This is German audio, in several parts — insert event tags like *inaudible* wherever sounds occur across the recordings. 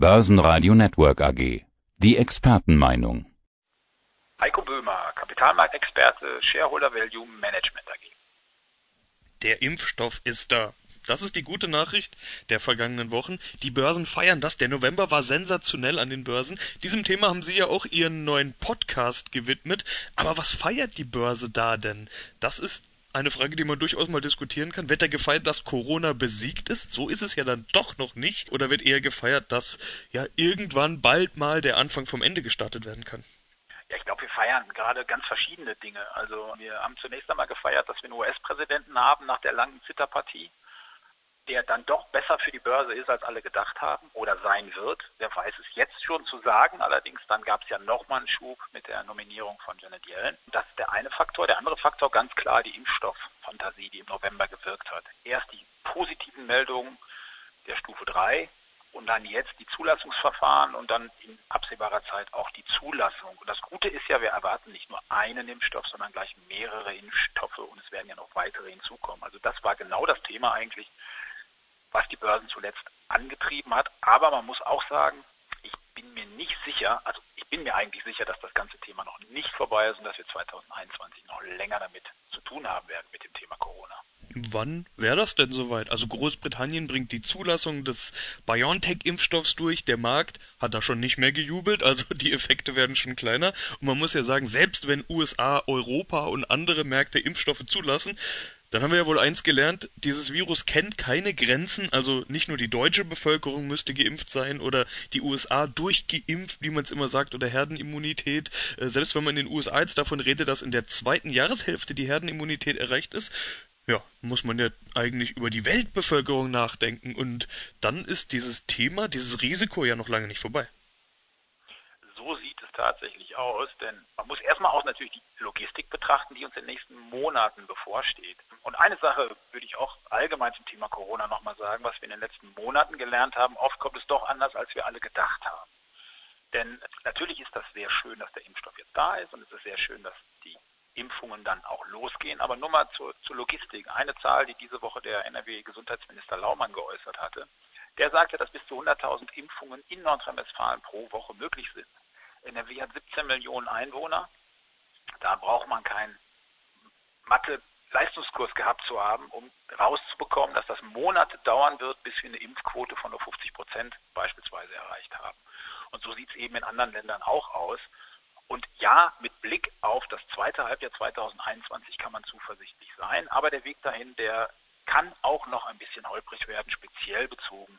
Börsenradio Network AG. Die Expertenmeinung. Heiko Böhmer, Kapitalmarktexperte, Shareholder Value Management AG. Der Impfstoff ist da. Das ist die gute Nachricht der vergangenen Wochen. Die Börsen feiern das. Der November war sensationell an den Börsen. Diesem Thema haben Sie ja auch Ihren neuen Podcast gewidmet. Aber was feiert die Börse da denn? Das ist eine Frage, die man durchaus mal diskutieren kann. Wird da gefeiert, dass Corona besiegt ist? So ist es ja dann doch noch nicht. Oder wird eher gefeiert, dass ja irgendwann bald mal der Anfang vom Ende gestartet werden kann? Ja, ich glaube, wir feiern gerade ganz verschiedene Dinge. Also wir haben zunächst einmal gefeiert, dass wir einen US-Präsidenten haben nach der langen Zitterpartie der dann doch besser für die Börse ist, als alle gedacht haben oder sein wird. Wer weiß es jetzt schon zu sagen. Allerdings dann gab es ja nochmal einen Schub mit der Nominierung von Janet Yellen. Das ist der eine Faktor. Der andere Faktor ganz klar die Impfstofffantasie, die im November gewirkt hat. Erst die positiven Meldungen der Stufe 3 und dann jetzt die Zulassungsverfahren und dann in absehbarer Zeit auch die Zulassung. Und das Gute ist ja, wir erwarten nicht nur einen Impfstoff, sondern gleich mehrere Impfstoffe und es werden ja noch weitere hinzukommen. Also das war genau das Thema eigentlich, Börsen zuletzt angetrieben hat. Aber man muss auch sagen, ich bin mir nicht sicher, also ich bin mir eigentlich sicher, dass das ganze Thema noch nicht vorbei ist und dass wir 2021 noch länger damit zu tun haben werden mit dem Thema Corona. Wann wäre das denn soweit? Also Großbritannien bringt die Zulassung des BioNTech-Impfstoffs durch. Der Markt hat da schon nicht mehr gejubelt, also *laughs* die Effekte werden schon kleiner. Und man muss ja sagen, selbst wenn USA, Europa und andere Märkte Impfstoffe zulassen, dann haben wir ja wohl eins gelernt, dieses Virus kennt keine Grenzen, also nicht nur die deutsche Bevölkerung müsste geimpft sein oder die USA durchgeimpft, wie man es immer sagt, oder Herdenimmunität. Äh, selbst wenn man in den USA jetzt davon redet, dass in der zweiten Jahreshälfte die Herdenimmunität erreicht ist, ja, muss man ja eigentlich über die Weltbevölkerung nachdenken und dann ist dieses Thema, dieses Risiko ja noch lange nicht vorbei. So sieht tatsächlich aus, denn man muss erstmal auch natürlich die Logistik betrachten, die uns in den nächsten Monaten bevorsteht. Und eine Sache würde ich auch allgemein zum Thema Corona nochmal sagen, was wir in den letzten Monaten gelernt haben. Oft kommt es doch anders, als wir alle gedacht haben. Denn natürlich ist das sehr schön, dass der Impfstoff jetzt da ist und es ist sehr schön, dass die Impfungen dann auch losgehen. Aber nur mal zur, zur Logistik. Eine Zahl, die diese Woche der NRW-Gesundheitsminister Laumann geäußert hatte, der sagte, dass bis zu 100.000 Impfungen in Nordrhein-Westfalen pro Woche möglich sind. NRW hat 17 Millionen Einwohner. Da braucht man keinen Mathe-Leistungskurs gehabt zu haben, um rauszubekommen, dass das Monate dauern wird, bis wir eine Impfquote von nur 50 Prozent beispielsweise erreicht haben. Und so sieht es eben in anderen Ländern auch aus. Und ja, mit Blick auf das zweite Halbjahr 2021 kann man zuversichtlich sein, aber der Weg dahin, der kann auch noch ein bisschen holprig werden, speziell bezogen.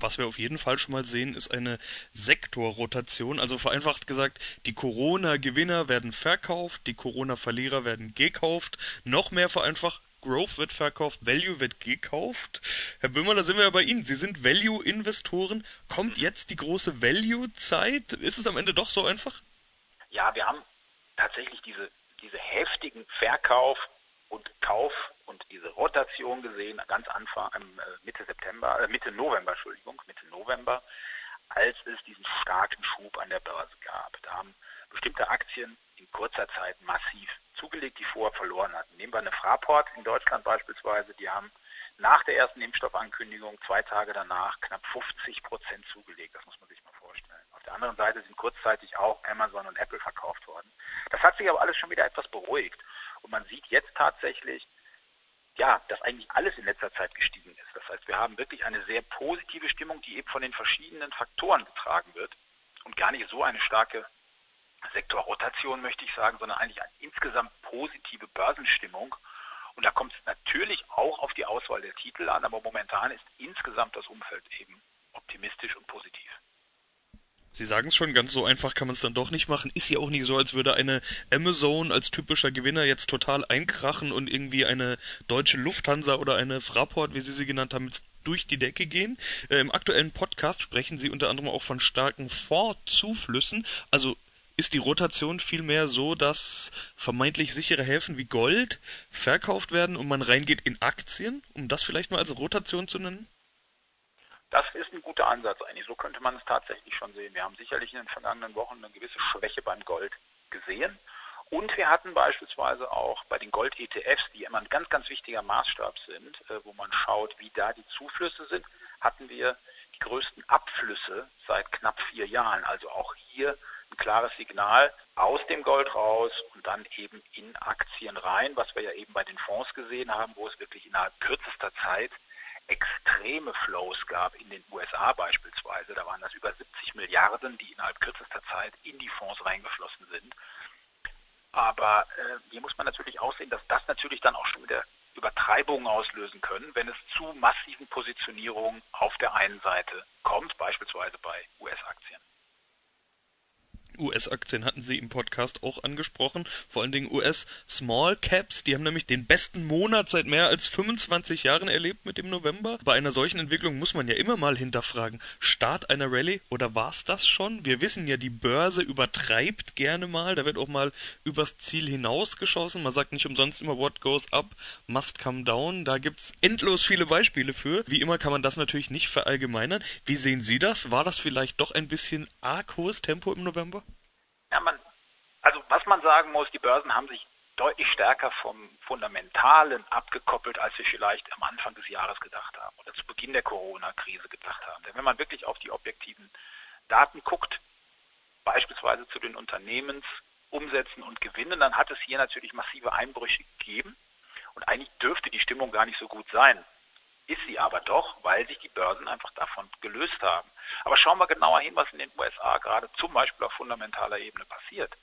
Was wir auf jeden Fall schon mal sehen, ist eine Sektorrotation. Also vereinfacht gesagt, die Corona-Gewinner werden verkauft, die Corona-Verlierer werden gekauft. Noch mehr vereinfacht, Growth wird verkauft, Value wird gekauft. Herr Böhmer, da sind wir ja bei Ihnen. Sie sind Value-Investoren. Kommt jetzt die große Value-Zeit? Ist es am Ende doch so einfach? Ja, wir haben tatsächlich diese, diese heftigen Verkauf- und Kauf- und diese Rotation gesehen, ganz Anfang, äh, Mitte September, äh, Mitte November, Entschuldigung, Mitte November, als es diesen starken Schub an der Börse gab. Da haben bestimmte Aktien in kurzer Zeit massiv zugelegt, die vorher verloren hatten. Nehmen wir eine Fraport in Deutschland beispielsweise, die haben nach der ersten Impfstoffankündigung zwei Tage danach knapp 50 Prozent zugelegt. Das muss man sich mal vorstellen. Auf der anderen Seite sind kurzzeitig auch Amazon und Apple verkauft worden. Das hat sich aber alles schon wieder etwas beruhigt. Und man sieht jetzt tatsächlich, ja, dass eigentlich alles in letzter Zeit gestiegen ist. Das heißt, wir haben wirklich eine sehr positive Stimmung, die eben von den verschiedenen Faktoren getragen wird und gar nicht so eine starke Sektorrotation, möchte ich sagen, sondern eigentlich eine insgesamt positive Börsenstimmung. Und da kommt es natürlich auch auf die Auswahl der Titel an, aber momentan ist insgesamt das Umfeld eben optimistisch und positiv. Sie sagen es schon, ganz so einfach kann man es dann doch nicht machen. Ist ja auch nicht so, als würde eine Amazon als typischer Gewinner jetzt total einkrachen und irgendwie eine deutsche Lufthansa oder eine Fraport, wie Sie sie genannt haben, durch die Decke gehen. Äh, Im aktuellen Podcast sprechen Sie unter anderem auch von starken Vorzuflüssen. Also ist die Rotation vielmehr so, dass vermeintlich sichere Häfen wie Gold verkauft werden und man reingeht in Aktien, um das vielleicht mal als Rotation zu nennen? Das ist ein guter Ansatz eigentlich. So könnte man es tatsächlich schon sehen. Wir haben sicherlich in den vergangenen Wochen eine gewisse Schwäche beim Gold gesehen. Und wir hatten beispielsweise auch bei den Gold-ETFs, die immer ein ganz, ganz wichtiger Maßstab sind, äh, wo man schaut, wie da die Zuflüsse sind, hatten wir die größten Abflüsse seit knapp vier Jahren. Also auch hier ein klares Signal aus dem Gold raus und dann eben in Aktien rein, was wir ja eben bei den Fonds gesehen haben, wo es wirklich innerhalb kürzester Zeit extreme Flows gab in den USA beispielsweise. Da waren das über 70 Milliarden, die innerhalb kürzester Zeit in die Fonds reingeflossen sind. Aber äh, hier muss man natürlich auch sehen, dass das natürlich dann auch schon wieder Übertreibungen auslösen können, wenn es zu massiven Positionierungen auf der einen Seite kommt, beispielsweise bei US-Aktien. US-Aktien hatten Sie im Podcast auch angesprochen, vor allen Dingen US Small Caps, die haben nämlich den besten Monat seit mehr als 25 Jahren erlebt mit dem November. Bei einer solchen Entwicklung muss man ja immer mal hinterfragen, Start einer Rallye oder war's das schon? Wir wissen ja, die Börse übertreibt gerne mal, da wird auch mal übers Ziel hinausgeschossen. Man sagt nicht umsonst immer what goes up must come down. Da gibt's endlos viele Beispiele für. Wie immer kann man das natürlich nicht verallgemeinern. Wie sehen Sie das? War das vielleicht doch ein bisschen arg hohes Tempo im November? Ja, man, also was man sagen muss, die Börsen haben sich deutlich stärker vom Fundamentalen abgekoppelt, als wir vielleicht am Anfang des Jahres gedacht haben oder zu Beginn der Corona-Krise gedacht haben. Denn wenn man wirklich auf die objektiven Daten guckt, beispielsweise zu den Unternehmensumsätzen und Gewinnen, dann hat es hier natürlich massive Einbrüche gegeben. Und eigentlich dürfte die Stimmung gar nicht so gut sein. Ist sie aber doch, weil sich die Börsen einfach davon gelöst haben. Aber schauen wir genauer hin, was in den USA gerade zum Beispiel auf fundamentaler Ebene passiert.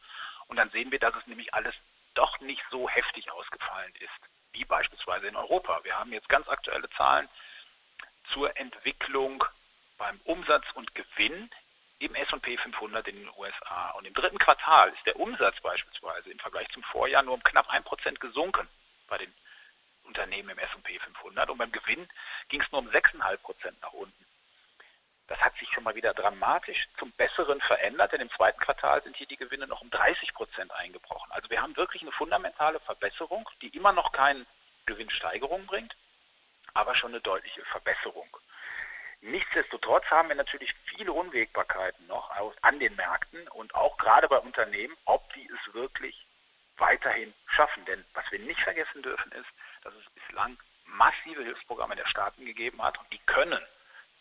Und dann sehen wir, dass es nämlich alles doch nicht so heftig ausgefallen ist, wie beispielsweise in Europa. Wir haben jetzt ganz aktuelle Zahlen zur Entwicklung beim Umsatz und Gewinn im S&P 500 in den USA. Und im dritten Quartal ist der Umsatz beispielsweise im Vergleich zum Vorjahr nur um knapp ein Prozent gesunken bei den Unternehmen im S&P 500 und beim Gewinn ging es nur um 6,5 Prozent nach unten. Das hat sich schon mal wieder dramatisch zum Besseren verändert, denn im zweiten Quartal sind hier die Gewinne noch um 30 Prozent eingebrochen. Also wir haben wirklich eine fundamentale Verbesserung, die immer noch keine Gewinnsteigerung bringt, aber schon eine deutliche Verbesserung. Nichtsdestotrotz haben wir natürlich viele Unwägbarkeiten noch an den Märkten und auch gerade bei Unternehmen, ob sie es wirklich weiterhin schaffen. Denn was wir nicht vergessen dürfen ist, dass es bislang massive Hilfsprogramme der Staaten gegeben hat und die können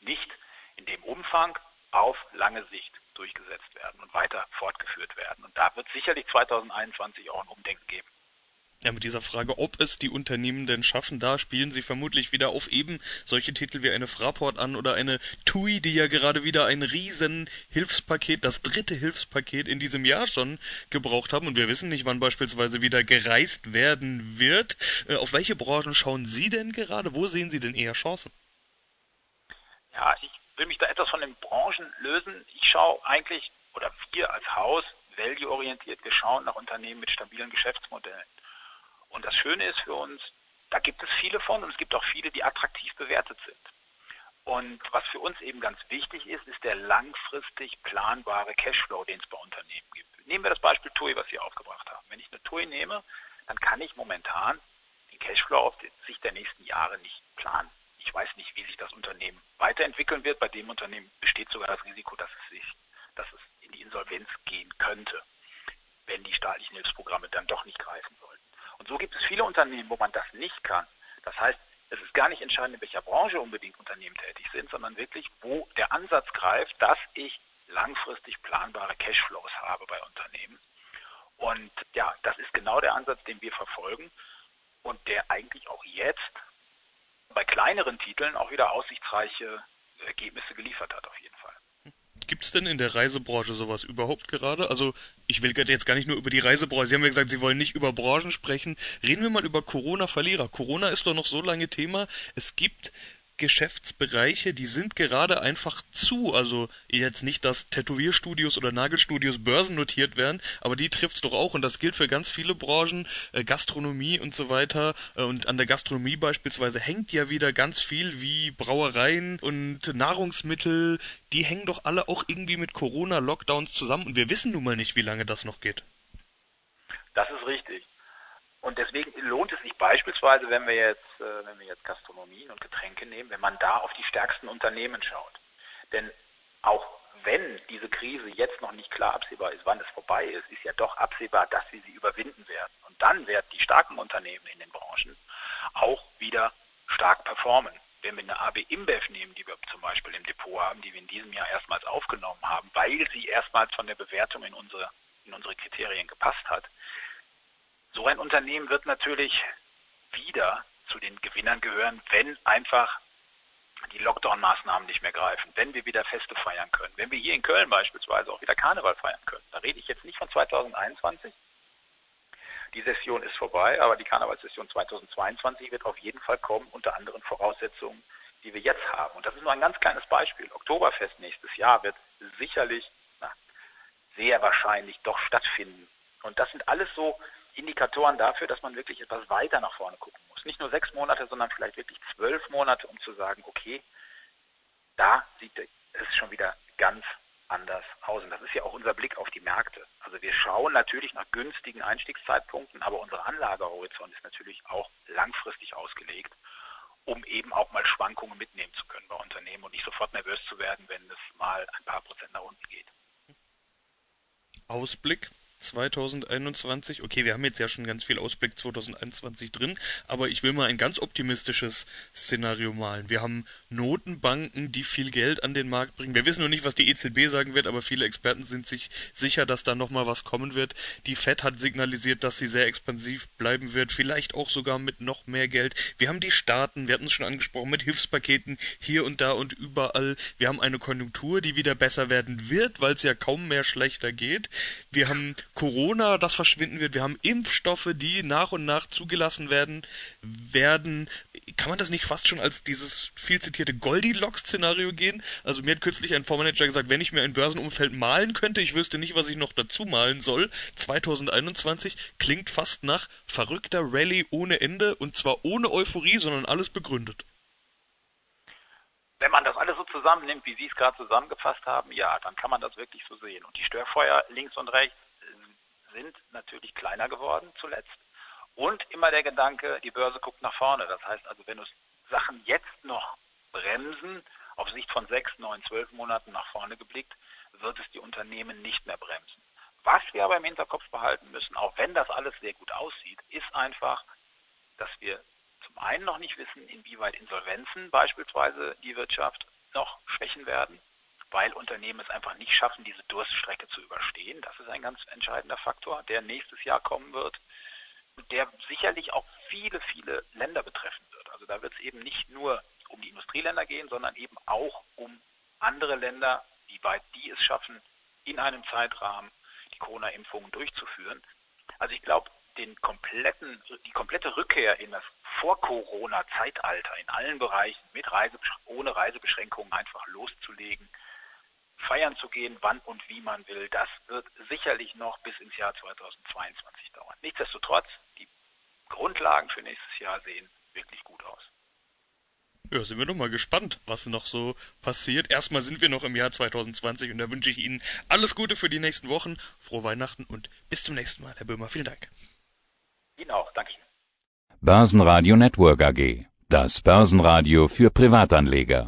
nicht in dem Umfang auf lange Sicht durchgesetzt werden und weiter fortgeführt werden. Und da wird sicherlich 2021 auch ein Umdenken geben. Ja, mit dieser Frage, ob es die Unternehmen denn schaffen, da spielen sie vermutlich wieder auf eben solche Titel wie eine Fraport an oder eine TUI, die ja gerade wieder ein riesen Hilfspaket, das dritte Hilfspaket in diesem Jahr schon gebraucht haben. Und wir wissen nicht, wann beispielsweise wieder gereist werden wird. Äh, auf welche Branchen schauen Sie denn gerade? Wo sehen Sie denn eher Chancen? Ja, ich will mich da etwas von den Branchen lösen. Ich schaue eigentlich, oder wir als Haus, value-orientiert, wir schauen nach Unternehmen mit stabilen Geschäftsmodellen. Und das Schöne ist für uns, da gibt es viele von und es gibt auch viele, die attraktiv bewertet sind. Und was für uns eben ganz wichtig ist, ist der langfristig planbare Cashflow, den es bei Unternehmen gibt. Nehmen wir das Beispiel TUI, was Sie aufgebracht haben. Wenn ich eine TUI nehme, dann kann ich momentan den Cashflow auf Sicht der nächsten Jahre nicht planen. Ich weiß nicht, wie sich das Unternehmen weiterentwickeln wird. Bei dem Unternehmen besteht sogar das Risiko, dass es sich, dass es in die Insolvenz gehen könnte, wenn die staatlichen Hilfsprogramme dann doch nicht greifen sollten. Und so gibt es viele Unternehmen, wo man das nicht kann. Das heißt, es ist gar nicht entscheidend, in welcher Branche unbedingt Unternehmen tätig sind, sondern wirklich, wo der Ansatz greift, dass ich langfristig planbare Cashflows habe bei Unternehmen. Und ja, das ist genau der Ansatz, den wir verfolgen und der eigentlich auch jetzt bei kleineren Titeln auch wieder aussichtsreiche Ergebnisse geliefert hat, auf jeden Fall. Gibt es denn in der Reisebranche sowas überhaupt gerade? Also ich will jetzt gar nicht nur über die Reisebranche. Sie haben ja gesagt, Sie wollen nicht über Branchen sprechen. Reden wir mal über Corona-Verlierer. Corona ist doch noch so lange Thema. Es gibt Geschäftsbereiche, die sind gerade einfach zu. Also jetzt nicht, dass Tätowierstudios oder Nagelstudios börsennotiert werden, aber die trifft's doch auch und das gilt für ganz viele Branchen, äh, Gastronomie und so weiter. Äh, und an der Gastronomie beispielsweise hängt ja wieder ganz viel wie Brauereien und Nahrungsmittel. Die hängen doch alle auch irgendwie mit Corona-Lockdowns zusammen und wir wissen nun mal nicht, wie lange das noch geht. Das ist richtig. Und deswegen lohnt es sich beispielsweise, wenn wir jetzt, äh, wenn wir jetzt Gastronomien und Getränke nehmen, wenn man da auf die stärksten Unternehmen schaut. Denn auch wenn diese Krise jetzt noch nicht klar absehbar ist, wann es vorbei ist, ist ja doch absehbar, dass wir sie überwinden werden. Und dann werden die starken Unternehmen in den Branchen auch wieder stark performen. Wenn wir eine AB InBev nehmen, die wir zum Beispiel im Depot haben, die wir in diesem Jahr erstmals aufgenommen haben, weil sie erstmals von der Bewertung in unsere, in unsere Kriterien gepasst hat, so ein Unternehmen wird natürlich wieder zu den Gewinnern gehören, wenn einfach die Lockdown-Maßnahmen nicht mehr greifen, wenn wir wieder Feste feiern können, wenn wir hier in Köln beispielsweise auch wieder Karneval feiern können. Da rede ich jetzt nicht von 2021. Die Session ist vorbei, aber die Karnevalssession 2022 wird auf jeden Fall kommen unter anderen Voraussetzungen, die wir jetzt haben. Und das ist nur ein ganz kleines Beispiel. Oktoberfest nächstes Jahr wird sicherlich, na, sehr wahrscheinlich doch stattfinden. Und das sind alles so Indikatoren dafür, dass man wirklich etwas weiter nach vorne gucken. Nicht nur sechs Monate, sondern vielleicht wirklich zwölf Monate, um zu sagen, okay, da sieht es schon wieder ganz anders aus. Und das ist ja auch unser Blick auf die Märkte. Also wir schauen natürlich nach günstigen Einstiegszeitpunkten, aber unser Anlagehorizont ist natürlich auch langfristig ausgelegt, um eben auch mal Schwankungen mitnehmen zu können bei Unternehmen und nicht sofort nervös zu werden, wenn es mal ein paar Prozent nach unten geht. Ausblick 2021. Okay, wir haben jetzt ja schon ganz viel Ausblick 2021 drin, aber ich will mal ein ganz optimistisches Szenario malen. Wir haben Notenbanken, die viel Geld an den Markt bringen. Wir wissen noch nicht, was die EZB sagen wird, aber viele Experten sind sich sicher, dass da nochmal was kommen wird. Die Fed hat signalisiert, dass sie sehr expansiv bleiben wird, vielleicht auch sogar mit noch mehr Geld. Wir haben die Staaten, wir hatten es schon angesprochen, mit Hilfspaketen hier und da und überall. Wir haben eine Konjunktur, die wieder besser werden wird, weil es ja kaum mehr schlechter geht. Wir haben Corona, das verschwinden wird. Wir haben Impfstoffe, die nach und nach zugelassen werden, werden. Kann man das nicht fast schon als dieses viel zitierte Goldilocks-Szenario gehen? Also mir hat kürzlich ein Fondsmanager gesagt, wenn ich mir ein Börsenumfeld malen könnte, ich wüsste nicht, was ich noch dazu malen soll. 2021 klingt fast nach verrückter Rallye ohne Ende und zwar ohne Euphorie, sondern alles begründet. Wenn man das alles so zusammennimmt, wie Sie es gerade zusammengefasst haben, ja, dann kann man das wirklich so sehen. Und die Störfeuer links und rechts sind natürlich kleiner geworden zuletzt. Und immer der Gedanke, die Börse guckt nach vorne. Das heißt also, wenn uns Sachen jetzt noch bremsen, auf Sicht von sechs, neun, zwölf Monaten nach vorne geblickt, wird es die Unternehmen nicht mehr bremsen. Was wir aber im Hinterkopf behalten müssen, auch wenn das alles sehr gut aussieht, ist einfach, dass wir zum einen noch nicht wissen, inwieweit Insolvenzen beispielsweise die Wirtschaft noch schwächen werden weil Unternehmen es einfach nicht schaffen, diese Durststrecke zu überstehen. Das ist ein ganz entscheidender Faktor, der nächstes Jahr kommen wird und der sicherlich auch viele, viele Länder betreffen wird. Also da wird es eben nicht nur um die Industrieländer gehen, sondern eben auch um andere Länder, wie weit die es schaffen, in einem Zeitrahmen die Corona-Impfungen durchzuführen. Also ich glaube, den kompletten, die komplette Rückkehr in das Vor-Corona-Zeitalter in allen Bereichen mit Reise, ohne Reisebeschränkungen einfach loszulegen, feiern zu gehen, wann und wie man will, das wird sicherlich noch bis ins Jahr 2022 dauern. Nichtsdestotrotz, die Grundlagen für nächstes Jahr sehen wirklich gut aus. Ja, sind wir doch mal gespannt, was noch so passiert. Erstmal sind wir noch im Jahr 2020 und da wünsche ich Ihnen alles Gute für die nächsten Wochen, frohe Weihnachten und bis zum nächsten Mal, Herr Böhmer. Vielen Dank. Ihnen auch, danke Ihnen. Börsenradio Network AG. Das Börsenradio für Privatanleger.